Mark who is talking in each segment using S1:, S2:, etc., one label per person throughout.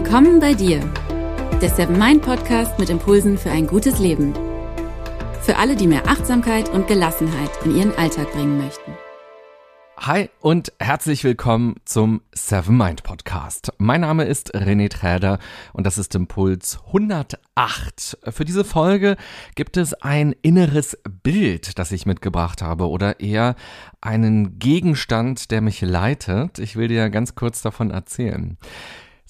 S1: Willkommen bei dir, der Seven Mind Podcast mit Impulsen für ein gutes Leben. Für alle, die mehr Achtsamkeit und Gelassenheit in ihren Alltag bringen möchten.
S2: Hi und herzlich willkommen zum Seven Mind Podcast. Mein Name ist René Träder und das ist Impuls 108. Für diese Folge gibt es ein inneres Bild, das ich mitgebracht habe oder eher einen Gegenstand, der mich leitet. Ich will dir ganz kurz davon erzählen.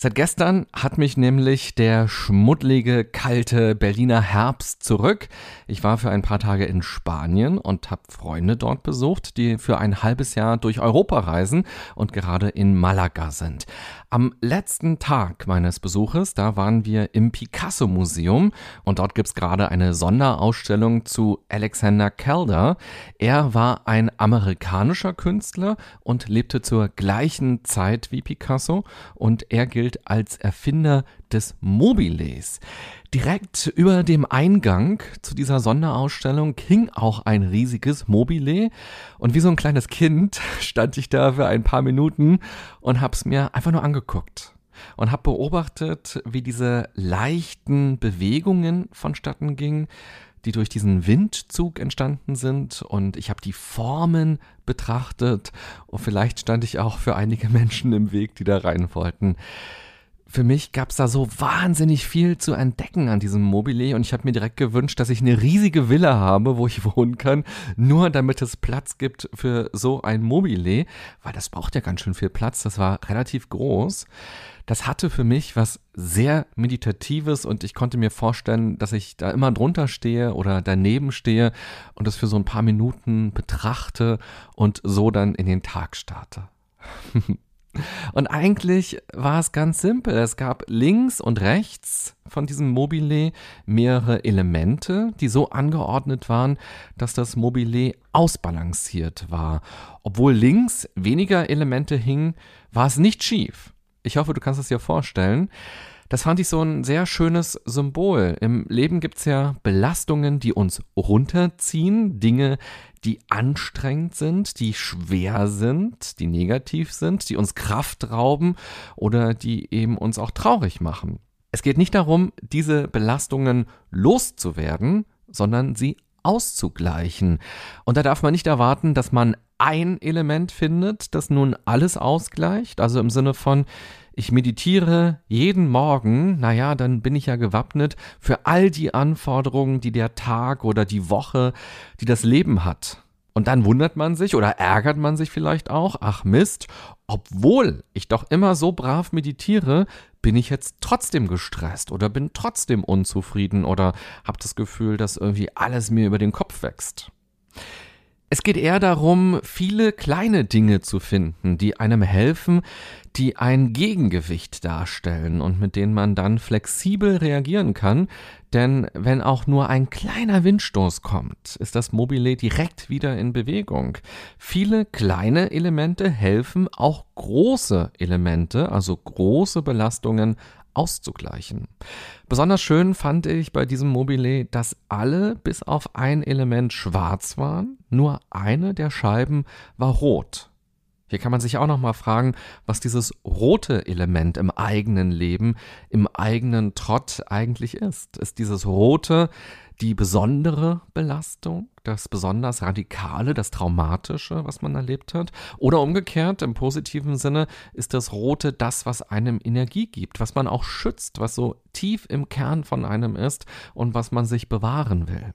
S2: Seit gestern hat mich nämlich der schmuddlige, kalte Berliner Herbst zurück. Ich war für ein paar Tage in Spanien und habe Freunde dort besucht, die für ein halbes Jahr durch Europa reisen und gerade in Malaga sind. Am letzten Tag meines Besuches, da waren wir im Picasso Museum und dort gibt's gerade eine Sonderausstellung zu Alexander Calder. Er war ein amerikanischer Künstler und lebte zur gleichen Zeit wie Picasso und er gilt als Erfinder des Mobiles. Direkt über dem Eingang zu dieser Sonderausstellung hing auch ein riesiges Mobile und wie so ein kleines Kind stand ich da für ein paar Minuten und hab's mir einfach nur angeguckt und hab beobachtet, wie diese leichten Bewegungen vonstatten gingen, die durch diesen Windzug entstanden sind. Und ich habe die Formen betrachtet. Und vielleicht stand ich auch für einige Menschen im Weg, die da rein wollten für mich gab es da so wahnsinnig viel zu entdecken an diesem Mobile und ich habe mir direkt gewünscht, dass ich eine riesige Villa habe, wo ich wohnen kann, nur damit es Platz gibt für so ein Mobile, weil das braucht ja ganz schön viel Platz, das war relativ groß. Das hatte für mich was sehr Meditatives und ich konnte mir vorstellen, dass ich da immer drunter stehe oder daneben stehe und das für so ein paar Minuten betrachte und so dann in den Tag starte. Und eigentlich war es ganz simpel. Es gab links und rechts von diesem Mobile mehrere Elemente, die so angeordnet waren, dass das Mobile ausbalanciert war. Obwohl links weniger Elemente hingen, war es nicht schief. Ich hoffe, du kannst es dir vorstellen. Das fand ich so ein sehr schönes Symbol. Im Leben gibt's ja Belastungen, die uns runterziehen, Dinge, die anstrengend sind, die schwer sind, die negativ sind, die uns Kraft rauben oder die eben uns auch traurig machen. Es geht nicht darum, diese Belastungen loszuwerden, sondern sie auszugleichen. Und da darf man nicht erwarten, dass man ein Element findet, das nun alles ausgleicht, also im Sinne von, ich meditiere jeden Morgen, naja, dann bin ich ja gewappnet für all die Anforderungen, die der Tag oder die Woche, die das Leben hat. Und dann wundert man sich oder ärgert man sich vielleicht auch, ach Mist, obwohl ich doch immer so brav meditiere, bin ich jetzt trotzdem gestresst oder bin trotzdem unzufrieden oder habe das Gefühl, dass irgendwie alles mir über den Kopf wächst. Es geht eher darum, viele kleine Dinge zu finden, die einem helfen, die ein Gegengewicht darstellen und mit denen man dann flexibel reagieren kann. Denn wenn auch nur ein kleiner Windstoß kommt, ist das Mobile direkt wieder in Bewegung. Viele kleine Elemente helfen, auch große Elemente, also große Belastungen auszugleichen. Besonders schön fand ich bei diesem Mobile, dass alle bis auf ein Element schwarz waren, nur eine der Scheiben war rot. Hier kann man sich auch noch mal fragen, was dieses rote Element im eigenen Leben, im eigenen Trott eigentlich ist. Ist dieses rote die besondere Belastung, das besonders radikale, das traumatische, was man erlebt hat? Oder umgekehrt, im positiven Sinne, ist das rote das, was einem Energie gibt, was man auch schützt, was so tief im Kern von einem ist und was man sich bewahren will?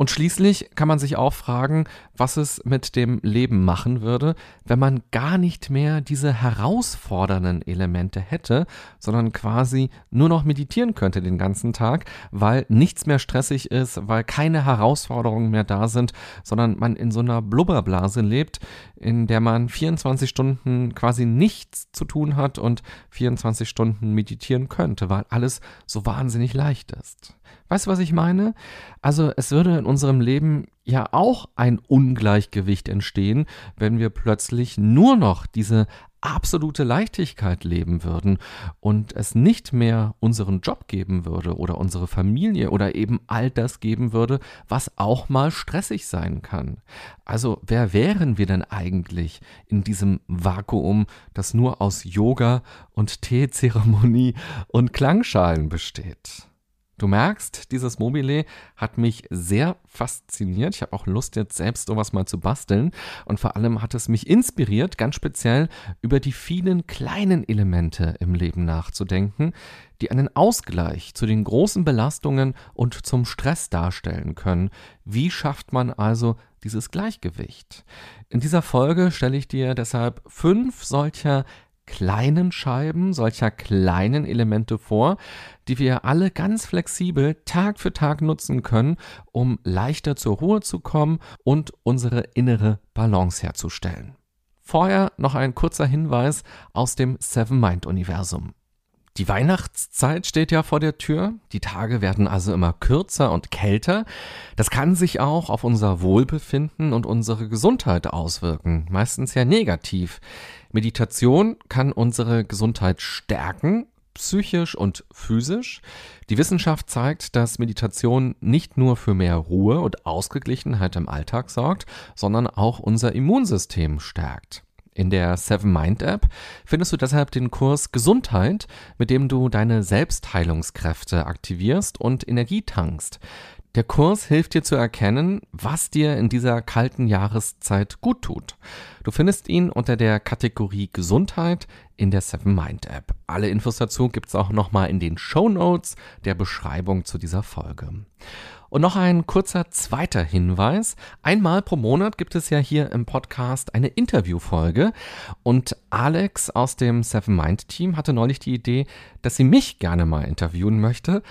S2: Und schließlich kann man sich auch fragen, was es mit dem Leben machen würde, wenn man gar nicht mehr diese herausfordernden Elemente hätte, sondern quasi nur noch meditieren könnte den ganzen Tag, weil nichts mehr stressig ist, weil keine Herausforderungen mehr da sind, sondern man in so einer Blubberblase lebt, in der man 24 Stunden quasi nichts zu tun hat und 24 Stunden meditieren könnte, weil alles so wahnsinnig leicht ist. Weißt du, was ich meine? Also es würde in unserem Leben ja auch ein Ungleichgewicht entstehen, wenn wir plötzlich nur noch diese absolute Leichtigkeit leben würden und es nicht mehr unseren Job geben würde oder unsere Familie oder eben all das geben würde, was auch mal stressig sein kann. Also wer wären wir denn eigentlich in diesem Vakuum, das nur aus Yoga und Teezeremonie und Klangschalen besteht? Du merkst, dieses Mobile hat mich sehr fasziniert. Ich habe auch Lust, jetzt selbst sowas mal zu basteln. Und vor allem hat es mich inspiriert, ganz speziell über die vielen kleinen Elemente im Leben nachzudenken, die einen Ausgleich zu den großen Belastungen und zum Stress darstellen können. Wie schafft man also dieses Gleichgewicht? In dieser Folge stelle ich dir deshalb fünf solcher kleinen Scheiben, solcher kleinen Elemente vor, die wir alle ganz flexibel Tag für Tag nutzen können, um leichter zur Ruhe zu kommen und unsere innere Balance herzustellen. Vorher noch ein kurzer Hinweis aus dem Seven Mind Universum. Die Weihnachtszeit steht ja vor der Tür. Die Tage werden also immer kürzer und kälter. Das kann sich auch auf unser Wohlbefinden und unsere Gesundheit auswirken, meistens ja negativ. Meditation kann unsere Gesundheit stärken, psychisch und physisch. Die Wissenschaft zeigt, dass Meditation nicht nur für mehr Ruhe und Ausgeglichenheit im Alltag sorgt, sondern auch unser Immunsystem stärkt. In der Seven Mind App findest du deshalb den Kurs Gesundheit, mit dem du deine Selbstheilungskräfte aktivierst und Energie tankst. Der Kurs hilft dir zu erkennen, was dir in dieser kalten Jahreszeit gut tut. Du findest ihn unter der Kategorie Gesundheit in der Seven Mind App. Alle Infos dazu gibt's auch nochmal in den Show Notes der Beschreibung zu dieser Folge. Und noch ein kurzer zweiter Hinweis. Einmal pro Monat gibt es ja hier im Podcast eine Interviewfolge und Alex aus dem Seven Mind Team hatte neulich die Idee, dass sie mich gerne mal interviewen möchte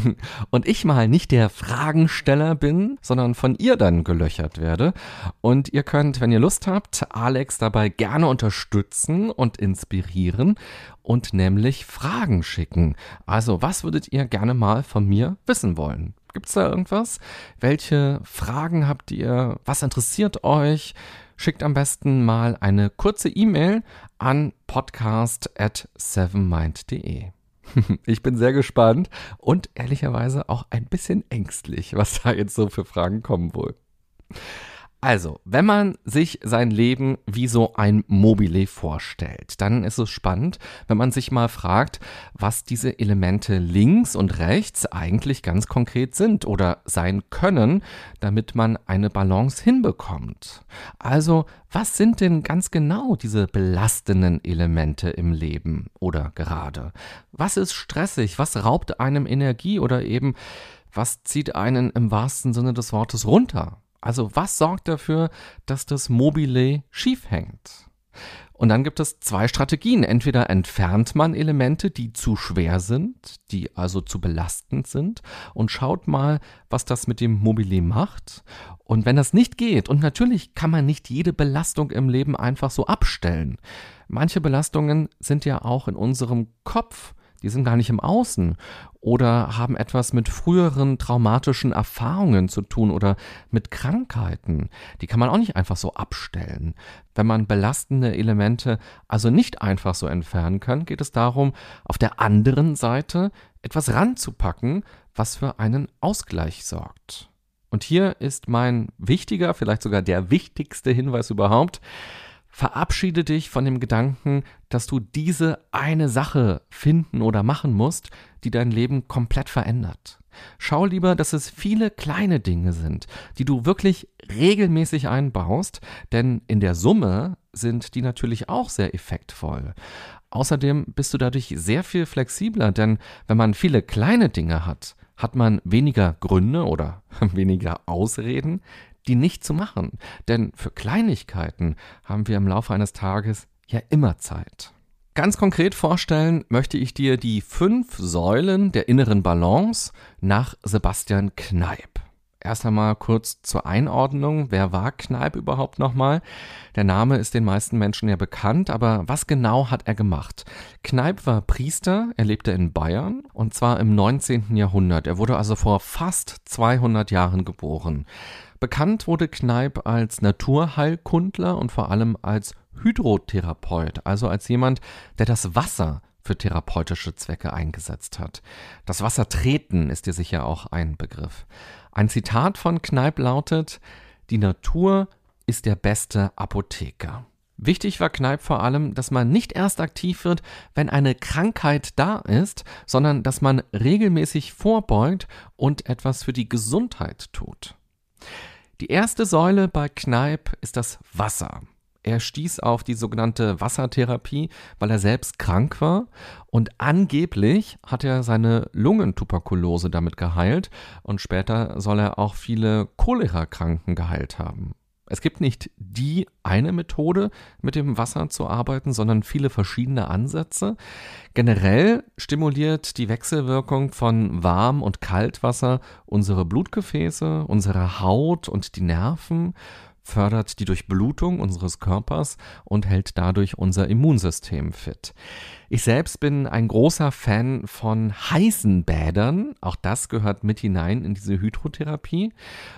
S2: und ich mal nicht der Fragensteller bin, sondern von ihr dann gelöchert werde. Und ihr könnt, wenn ihr Lust habt, Alex dabei gerne unterstützen und inspirieren und nämlich Fragen schicken. Also, was würdet ihr gerne mal von mir wissen wollen? Gibt es da irgendwas? Welche Fragen habt ihr? Was interessiert euch? Schickt am besten mal eine kurze E-Mail an podcast at sevenmind.de. Ich bin sehr gespannt und ehrlicherweise auch ein bisschen ängstlich, was da jetzt so für Fragen kommen wohl. Also, wenn man sich sein Leben wie so ein Mobile vorstellt, dann ist es spannend, wenn man sich mal fragt, was diese Elemente links und rechts eigentlich ganz konkret sind oder sein können, damit man eine Balance hinbekommt. Also, was sind denn ganz genau diese belastenden Elemente im Leben oder gerade? Was ist stressig? Was raubt einem Energie oder eben was zieht einen im wahrsten Sinne des Wortes runter? Also was sorgt dafür, dass das Mobile schief hängt? Und dann gibt es zwei Strategien. Entweder entfernt man Elemente, die zu schwer sind, die also zu belastend sind, und schaut mal, was das mit dem Mobile macht. Und wenn das nicht geht, und natürlich kann man nicht jede Belastung im Leben einfach so abstellen. Manche Belastungen sind ja auch in unserem Kopf die sind gar nicht im Außen oder haben etwas mit früheren traumatischen Erfahrungen zu tun oder mit Krankheiten. Die kann man auch nicht einfach so abstellen. Wenn man belastende Elemente also nicht einfach so entfernen kann, geht es darum, auf der anderen Seite etwas ranzupacken, was für einen Ausgleich sorgt. Und hier ist mein wichtiger, vielleicht sogar der wichtigste Hinweis überhaupt, Verabschiede dich von dem Gedanken, dass du diese eine Sache finden oder machen musst, die dein Leben komplett verändert. Schau lieber, dass es viele kleine Dinge sind, die du wirklich regelmäßig einbaust, denn in der Summe sind die natürlich auch sehr effektvoll. Außerdem bist du dadurch sehr viel flexibler, denn wenn man viele kleine Dinge hat, hat man weniger Gründe oder weniger Ausreden, die nicht zu machen. Denn für Kleinigkeiten haben wir im Laufe eines Tages ja immer Zeit. Ganz konkret vorstellen möchte ich dir die fünf Säulen der inneren Balance nach Sebastian Kneip. Erst einmal kurz zur Einordnung. Wer war Kneip überhaupt nochmal? Der Name ist den meisten Menschen ja bekannt, aber was genau hat er gemacht? Kneip war Priester, er lebte in Bayern und zwar im 19. Jahrhundert. Er wurde also vor fast 200 Jahren geboren. Bekannt wurde Kneip als Naturheilkundler und vor allem als Hydrotherapeut, also als jemand, der das Wasser für therapeutische Zwecke eingesetzt hat. Das Wassertreten ist dir sicher auch ein Begriff. Ein Zitat von Kneipp lautet, die Natur ist der beste Apotheker. Wichtig war Kneipp vor allem, dass man nicht erst aktiv wird, wenn eine Krankheit da ist, sondern dass man regelmäßig vorbeugt und etwas für die Gesundheit tut. Die erste Säule bei Kneipp ist das Wasser. Er stieß auf die sogenannte Wassertherapie, weil er selbst krank war und angeblich hat er seine Lungentuberkulose damit geheilt und später soll er auch viele Cholera-Kranken geheilt haben. Es gibt nicht die eine Methode, mit dem Wasser zu arbeiten, sondern viele verschiedene Ansätze. Generell stimuliert die Wechselwirkung von Warm- und Kaltwasser unsere Blutgefäße, unsere Haut und die Nerven fördert die Durchblutung unseres Körpers und hält dadurch unser Immunsystem fit. Ich selbst bin ein großer Fan von heißen Bädern. Auch das gehört mit hinein in diese Hydrotherapie.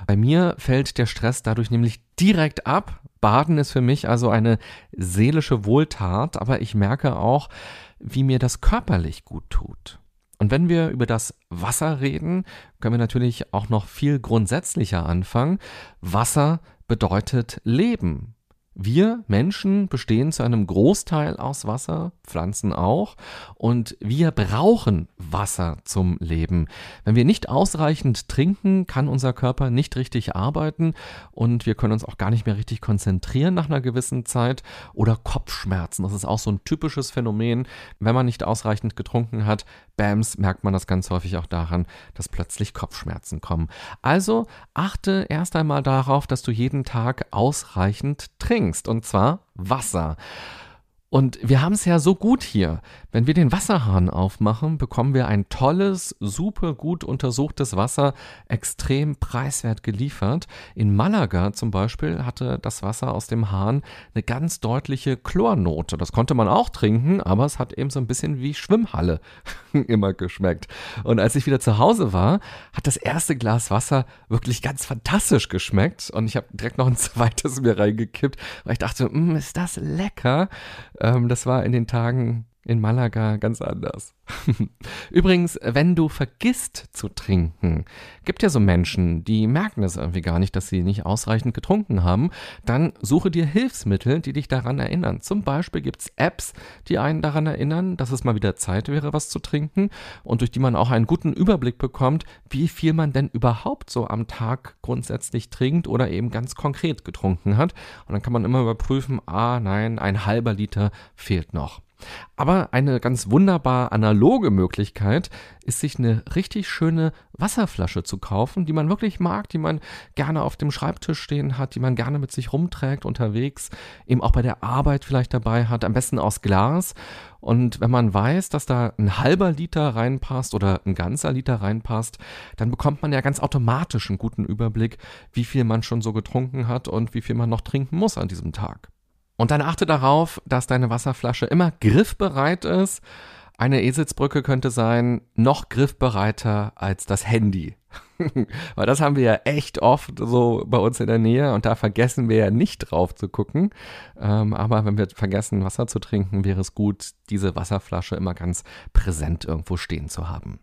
S2: Bei mir fällt der Stress dadurch nämlich direkt ab. Baden ist für mich also eine seelische Wohltat, aber ich merke auch, wie mir das körperlich gut tut. Und wenn wir über das Wasser reden, können wir natürlich auch noch viel grundsätzlicher anfangen. Wasser bedeutet Leben. Wir Menschen bestehen zu einem Großteil aus Wasser, Pflanzen auch, und wir brauchen Wasser zum Leben. Wenn wir nicht ausreichend trinken, kann unser Körper nicht richtig arbeiten und wir können uns auch gar nicht mehr richtig konzentrieren nach einer gewissen Zeit oder Kopfschmerzen. Das ist auch so ein typisches Phänomen. Wenn man nicht ausreichend getrunken hat, Bams, merkt man das ganz häufig auch daran, dass plötzlich Kopfschmerzen kommen. Also achte erst einmal darauf, dass du jeden Tag ausreichend trinkst, und zwar Wasser. Und wir haben es ja so gut hier. Wenn wir den Wasserhahn aufmachen, bekommen wir ein tolles, super gut untersuchtes Wasser, extrem preiswert geliefert. In Malaga zum Beispiel hatte das Wasser aus dem Hahn eine ganz deutliche Chlornote. Das konnte man auch trinken, aber es hat eben so ein bisschen wie Schwimmhalle immer geschmeckt. Und als ich wieder zu Hause war, hat das erste Glas Wasser wirklich ganz fantastisch geschmeckt. Und ich habe direkt noch ein zweites mir reingekippt, weil ich dachte, mm, ist das lecker. Ähm, das war in den Tagen in Malaga ganz anders. Übrigens, wenn du vergisst zu trinken, gibt ja so Menschen, die merken es irgendwie gar nicht, dass sie nicht ausreichend getrunken haben, dann suche dir Hilfsmittel, die dich daran erinnern. Zum Beispiel gibt es Apps, die einen daran erinnern, dass es mal wieder Zeit wäre, was zu trinken und durch die man auch einen guten Überblick bekommt, wie viel man denn überhaupt so am Tag grundsätzlich trinkt oder eben ganz konkret getrunken hat. Und dann kann man immer überprüfen, ah nein, ein halber Liter fehlt noch. Aber eine ganz wunderbar analoge Möglichkeit ist, sich eine richtig schöne Wasserflasche zu kaufen, die man wirklich mag, die man gerne auf dem Schreibtisch stehen hat, die man gerne mit sich rumträgt unterwegs, eben auch bei der Arbeit vielleicht dabei hat, am besten aus Glas. Und wenn man weiß, dass da ein halber Liter reinpasst oder ein ganzer Liter reinpasst, dann bekommt man ja ganz automatisch einen guten Überblick, wie viel man schon so getrunken hat und wie viel man noch trinken muss an diesem Tag. Und dann achte darauf, dass deine Wasserflasche immer griffbereit ist. Eine Eselsbrücke könnte sein, noch griffbereiter als das Handy. Weil das haben wir ja echt oft so bei uns in der Nähe und da vergessen wir ja nicht drauf zu gucken. Ähm, aber wenn wir vergessen, Wasser zu trinken, wäre es gut, diese Wasserflasche immer ganz präsent irgendwo stehen zu haben.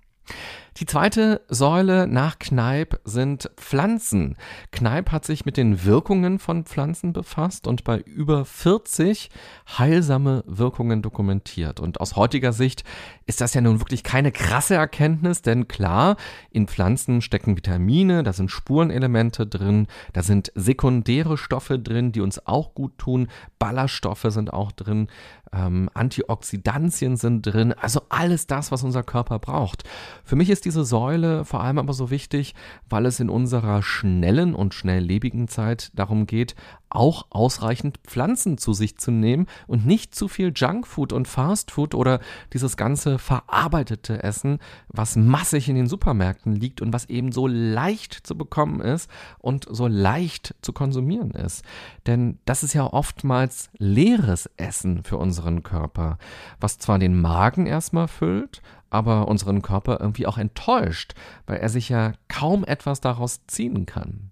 S2: Die zweite Säule nach Kneipp sind Pflanzen. Kneipp hat sich mit den Wirkungen von Pflanzen befasst und bei über 40 heilsame Wirkungen dokumentiert. Und aus heutiger Sicht ist das ja nun wirklich keine krasse Erkenntnis, denn klar, in Pflanzen stecken Vitamine, da sind Spurenelemente drin, da sind sekundäre Stoffe drin, die uns auch gut tun, Ballaststoffe sind auch drin, ähm, Antioxidantien sind drin, also alles das, was unser Körper braucht. Für mich ist diese Säule vor allem aber so wichtig, weil es in unserer schnellen und schnelllebigen Zeit darum geht, auch ausreichend Pflanzen zu sich zu nehmen und nicht zu viel Junkfood und Fastfood oder dieses ganze verarbeitete Essen, was massig in den Supermärkten liegt und was eben so leicht zu bekommen ist und so leicht zu konsumieren ist. Denn das ist ja oftmals leeres Essen für unseren Körper, was zwar den Magen erstmal füllt, aber unseren Körper irgendwie auch enttäuscht, weil er sich ja kaum etwas daraus ziehen kann.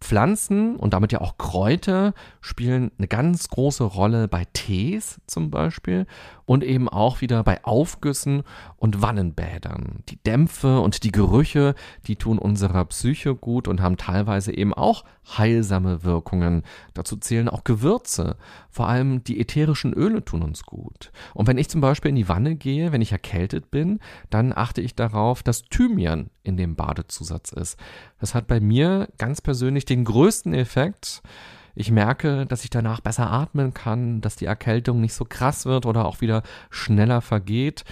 S2: Pflanzen und damit ja auch Kräuter spielen eine ganz große Rolle bei Tees zum Beispiel und eben auch wieder bei Aufgüssen und Wannenbädern. Die Dämpfe und die Gerüche, die tun unserer Psyche gut und haben teilweise eben auch heilsame Wirkungen. Dazu zählen auch Gewürze. Vor allem die ätherischen Öle tun uns gut. Und wenn ich zum Beispiel in die Wanne gehe, wenn ich erkältet bin, dann achte ich darauf, dass Thymian in dem Badezusatz ist. Das hat bei mir ganz persönlich den größten Effekt. Ich merke, dass ich danach besser atmen kann, dass die Erkältung nicht so krass wird oder auch wieder schneller vergeht.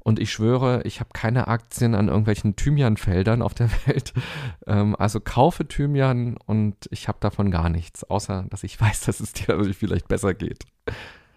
S2: Und ich schwöre, ich habe keine Aktien an irgendwelchen Thymianfeldern auf der Welt. Ähm, also kaufe Thymian und ich habe davon gar nichts, außer dass ich weiß, dass es dir vielleicht besser geht.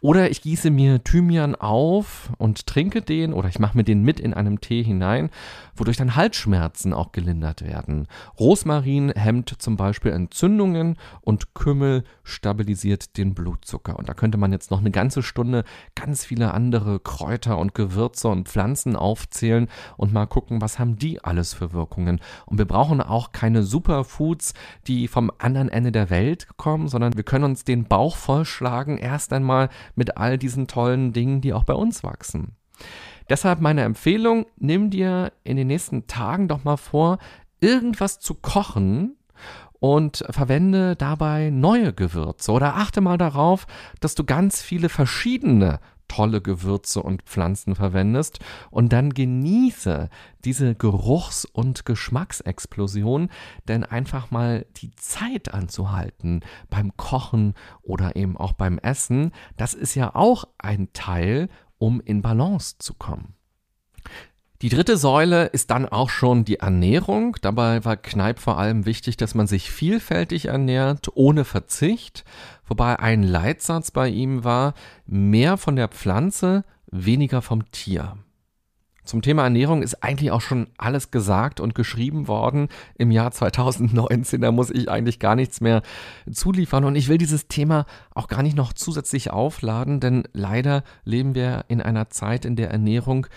S2: Oder ich gieße mir Thymian auf und trinke den oder ich mache mir den mit in einem Tee hinein, wodurch dann Halsschmerzen auch gelindert werden. Rosmarin hemmt zum Beispiel Entzündungen und Kümmel stabilisiert den Blutzucker. Und da könnte man jetzt noch eine ganze Stunde ganz viele andere Kräuter und Gewürze und Pflanzen aufzählen und mal gucken, was haben die alles für Wirkungen. Und wir brauchen auch keine Superfoods, die vom anderen Ende der Welt kommen, sondern wir können uns den Bauch vollschlagen, erst einmal mit all diesen tollen Dingen, die auch bei uns wachsen. Deshalb meine Empfehlung, nimm dir in den nächsten Tagen doch mal vor, irgendwas zu kochen und verwende dabei neue Gewürze oder achte mal darauf, dass du ganz viele verschiedene tolle Gewürze und Pflanzen verwendest und dann genieße diese Geruchs- und Geschmacksexplosion, denn einfach mal die Zeit anzuhalten beim Kochen oder eben auch beim Essen, das ist ja auch ein Teil, um in Balance zu kommen. Die dritte Säule ist dann auch schon die Ernährung. Dabei war Kneipp vor allem wichtig, dass man sich vielfältig ernährt, ohne Verzicht. Wobei ein Leitsatz bei ihm war, mehr von der Pflanze, weniger vom Tier. Zum Thema Ernährung ist eigentlich auch schon alles gesagt und geschrieben worden im Jahr 2019. Da muss ich eigentlich gar nichts mehr zuliefern. Und ich will dieses Thema auch gar nicht noch zusätzlich aufladen, denn leider leben wir in einer Zeit, in der Ernährung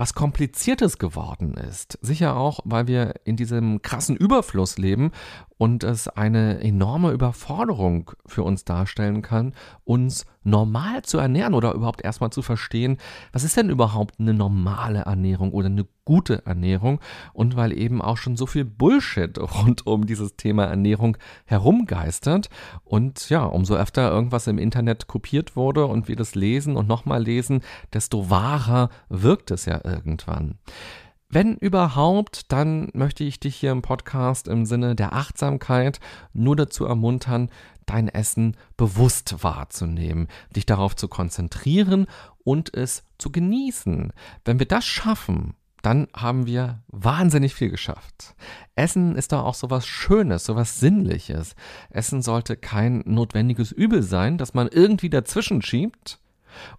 S2: was Kompliziertes geworden ist. Sicher auch, weil wir in diesem krassen Überfluss leben und es eine enorme Überforderung für uns darstellen kann, uns normal zu ernähren oder überhaupt erstmal zu verstehen, was ist denn überhaupt eine normale Ernährung oder eine gute Ernährung und weil eben auch schon so viel Bullshit rund um dieses Thema Ernährung herumgeistert und ja, umso öfter irgendwas im Internet kopiert wurde und wir das lesen und nochmal lesen, desto wahrer wirkt es ja irgendwann. Wenn überhaupt, dann möchte ich dich hier im Podcast im Sinne der Achtsamkeit nur dazu ermuntern, dein Essen bewusst wahrzunehmen, dich darauf zu konzentrieren und es zu genießen. Wenn wir das schaffen, dann haben wir wahnsinnig viel geschafft. Essen ist doch auch so was Schönes, so was Sinnliches. Essen sollte kein notwendiges Übel sein, das man irgendwie dazwischen schiebt,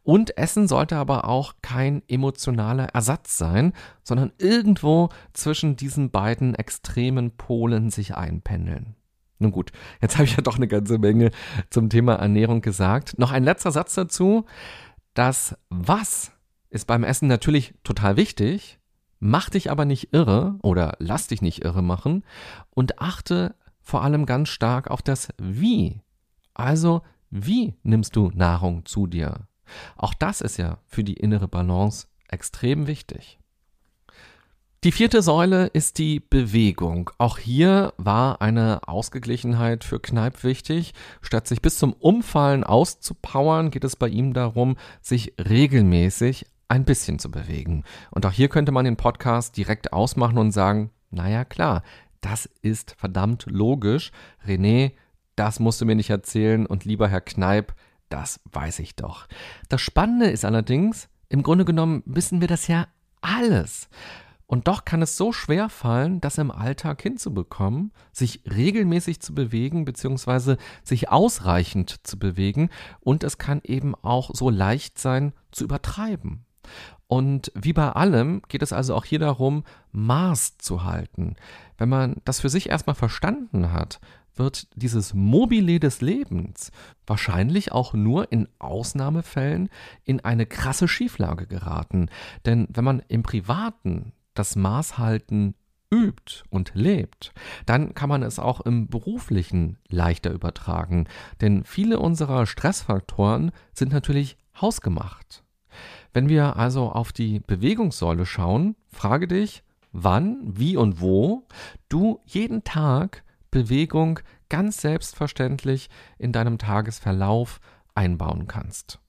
S2: und Essen sollte aber auch kein emotionaler Ersatz sein, sondern irgendwo zwischen diesen beiden extremen Polen sich einpendeln. Nun gut, jetzt habe ich ja doch eine ganze Menge zum Thema Ernährung gesagt. Noch ein letzter Satz dazu. Das Was ist beim Essen natürlich total wichtig, mach dich aber nicht irre oder lass dich nicht irre machen und achte vor allem ganz stark auf das Wie. Also, wie nimmst du Nahrung zu dir? Auch das ist ja für die innere Balance extrem wichtig. Die vierte Säule ist die Bewegung. Auch hier war eine Ausgeglichenheit für Kneipp wichtig. Statt sich bis zum Umfallen auszupowern, geht es bei ihm darum, sich regelmäßig ein bisschen zu bewegen. Und auch hier könnte man den Podcast direkt ausmachen und sagen, naja klar, das ist verdammt logisch. René, das musst du mir nicht erzählen und lieber Herr Kneipp, das weiß ich doch. Das Spannende ist allerdings, im Grunde genommen wissen wir das ja alles. Und doch kann es so schwer fallen, das im Alltag hinzubekommen, sich regelmäßig zu bewegen, beziehungsweise sich ausreichend zu bewegen. Und es kann eben auch so leicht sein, zu übertreiben. Und wie bei allem geht es also auch hier darum, Maß zu halten. Wenn man das für sich erstmal verstanden hat, wird dieses Mobile des Lebens wahrscheinlich auch nur in Ausnahmefällen in eine krasse Schieflage geraten. Denn wenn man im Privaten das Maß halten übt und lebt, dann kann man es auch im beruflichen leichter übertragen. Denn viele unserer Stressfaktoren sind natürlich hausgemacht. Wenn wir also auf die Bewegungssäule schauen, frage dich, wann, wie und wo du jeden Tag Bewegung ganz selbstverständlich in deinem Tagesverlauf einbauen kannst.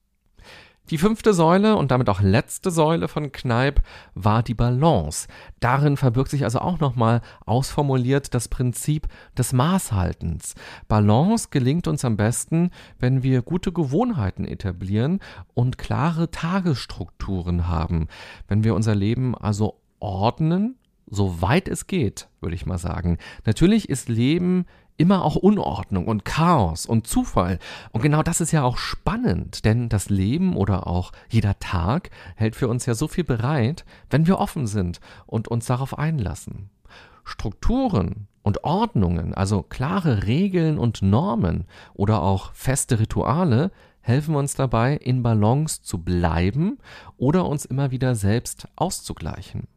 S2: Die fünfte Säule und damit auch letzte Säule von Kneipp war die Balance. Darin verbirgt sich also auch nochmal ausformuliert das Prinzip des Maßhaltens. Balance gelingt uns am besten, wenn wir gute Gewohnheiten etablieren und klare Tagesstrukturen haben. Wenn wir unser Leben also ordnen, soweit es geht, würde ich mal sagen. Natürlich ist Leben immer auch Unordnung und Chaos und Zufall. Und genau das ist ja auch spannend, denn das Leben oder auch jeder Tag hält für uns ja so viel bereit, wenn wir offen sind und uns darauf einlassen. Strukturen und Ordnungen, also klare Regeln und Normen oder auch feste Rituale, helfen uns dabei, in Balance zu bleiben oder uns immer wieder selbst auszugleichen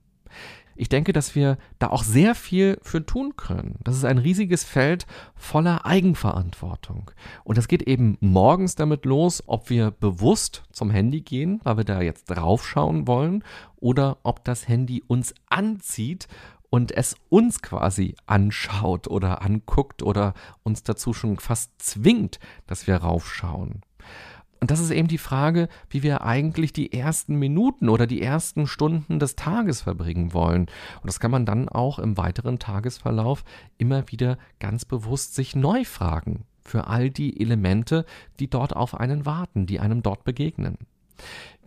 S2: ich denke, dass wir da auch sehr viel für tun können. Das ist ein riesiges Feld voller Eigenverantwortung. Und das geht eben morgens damit los, ob wir bewusst zum Handy gehen, weil wir da jetzt draufschauen wollen, oder ob das Handy uns anzieht und es uns quasi anschaut oder anguckt oder uns dazu schon fast zwingt, dass wir raufschauen. Und das ist eben die Frage, wie wir eigentlich die ersten Minuten oder die ersten Stunden des Tages verbringen wollen. Und das kann man dann auch im weiteren Tagesverlauf immer wieder ganz bewusst sich neu fragen für all die Elemente, die dort auf einen warten, die einem dort begegnen.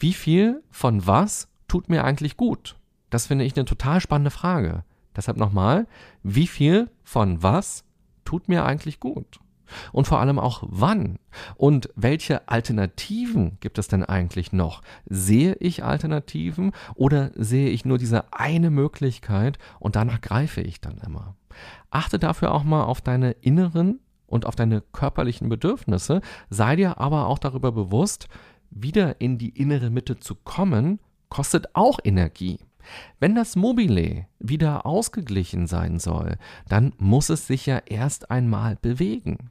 S2: Wie viel von was tut mir eigentlich gut? Das finde ich eine total spannende Frage. Deshalb nochmal, wie viel von was tut mir eigentlich gut? Und vor allem auch wann? Und welche Alternativen gibt es denn eigentlich noch? Sehe ich Alternativen oder sehe ich nur diese eine Möglichkeit und danach greife ich dann immer? Achte dafür auch mal auf deine inneren und auf deine körperlichen Bedürfnisse, sei dir aber auch darüber bewusst, wieder in die innere Mitte zu kommen, kostet auch Energie. Wenn das Mobile wieder ausgeglichen sein soll, dann muss es sich ja erst einmal bewegen.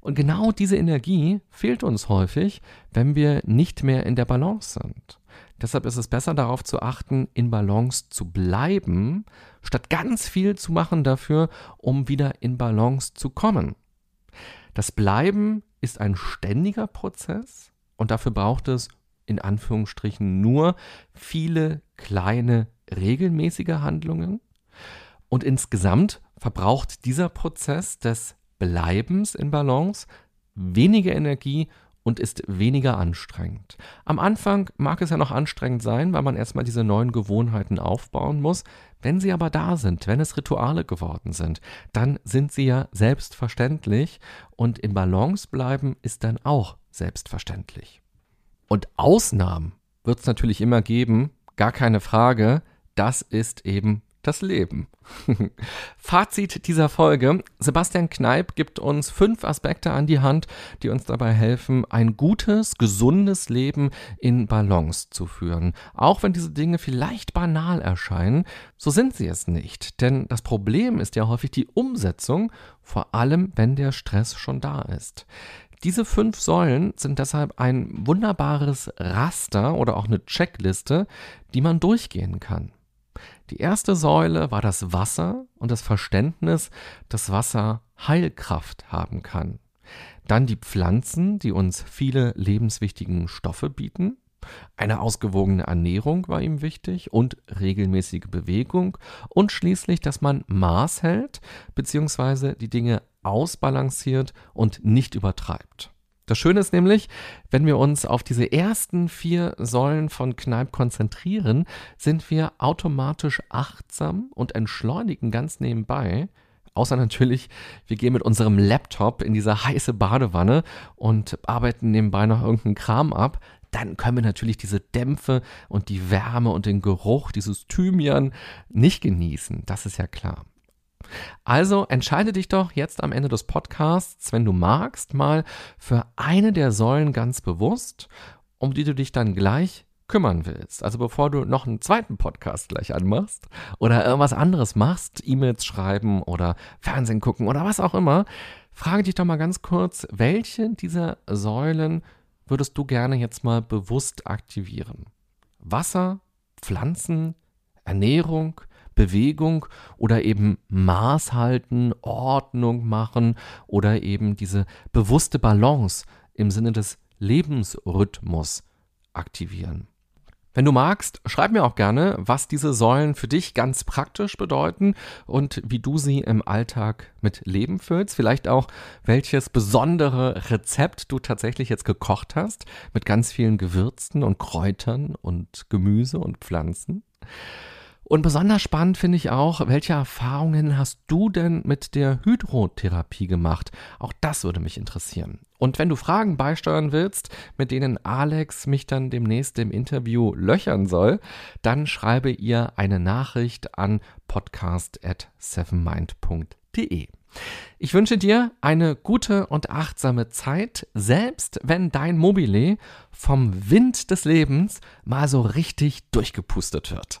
S2: Und genau diese Energie fehlt uns häufig, wenn wir nicht mehr in der Balance sind. Deshalb ist es besser darauf zu achten, in Balance zu bleiben, statt ganz viel zu machen dafür, um wieder in Balance zu kommen. Das Bleiben ist ein ständiger Prozess und dafür braucht es in Anführungsstrichen nur viele kleine regelmäßige Handlungen. Und insgesamt verbraucht dieser Prozess des Bleibens in Balance, weniger Energie und ist weniger anstrengend. Am Anfang mag es ja noch anstrengend sein, weil man erstmal diese neuen Gewohnheiten aufbauen muss. Wenn sie aber da sind, wenn es Rituale geworden sind, dann sind sie ja selbstverständlich und in Balance bleiben ist dann auch selbstverständlich. Und Ausnahmen wird es natürlich immer geben, gar keine Frage. Das ist eben das Leben. Fazit dieser Folge. Sebastian Kneip gibt uns fünf Aspekte an die Hand, die uns dabei helfen, ein gutes, gesundes Leben in Balance zu führen. Auch wenn diese Dinge vielleicht banal erscheinen, so sind sie es nicht. Denn das Problem ist ja häufig die Umsetzung, vor allem wenn der Stress schon da ist. Diese fünf Säulen sind deshalb ein wunderbares Raster oder auch eine Checkliste, die man durchgehen kann. Die erste Säule war das Wasser und das Verständnis, dass Wasser Heilkraft haben kann. Dann die Pflanzen, die uns viele lebenswichtigen Stoffe bieten. Eine ausgewogene Ernährung war ihm wichtig und regelmäßige Bewegung und schließlich, dass man Maß hält bzw. die Dinge ausbalanciert und nicht übertreibt. Das Schöne ist nämlich, wenn wir uns auf diese ersten vier Säulen von Kneipp konzentrieren, sind wir automatisch achtsam und entschleunigen ganz nebenbei. Außer natürlich, wir gehen mit unserem Laptop in diese heiße Badewanne und arbeiten nebenbei noch irgendeinen Kram ab. Dann können wir natürlich diese Dämpfe und die Wärme und den Geruch dieses Thymian nicht genießen. Das ist ja klar. Also entscheide dich doch jetzt am Ende des Podcasts, wenn du magst, mal für eine der Säulen ganz bewusst, um die du dich dann gleich kümmern willst, also bevor du noch einen zweiten Podcast gleich anmachst oder irgendwas anderes machst, E-Mails schreiben oder Fernsehen gucken oder was auch immer, frage dich doch mal ganz kurz, welche dieser Säulen würdest du gerne jetzt mal bewusst aktivieren? Wasser, Pflanzen, Ernährung, Bewegung oder eben Maß halten, Ordnung machen oder eben diese bewusste Balance im Sinne des Lebensrhythmus aktivieren. Wenn du magst, schreib mir auch gerne, was diese Säulen für dich ganz praktisch bedeuten und wie du sie im Alltag mit Leben füllst. Vielleicht auch, welches besondere Rezept du tatsächlich jetzt gekocht hast mit ganz vielen Gewürzen und Kräutern und Gemüse und Pflanzen. Und besonders spannend finde ich auch, welche Erfahrungen hast du denn mit der Hydrotherapie gemacht? Auch das würde mich interessieren. Und wenn du Fragen beisteuern willst, mit denen Alex mich dann demnächst im Interview löchern soll, dann schreibe ihr eine Nachricht an podcast@sevenmind.de. Ich wünsche dir eine gute und achtsame Zeit, selbst wenn dein Mobile vom Wind des Lebens mal so richtig durchgepustet wird.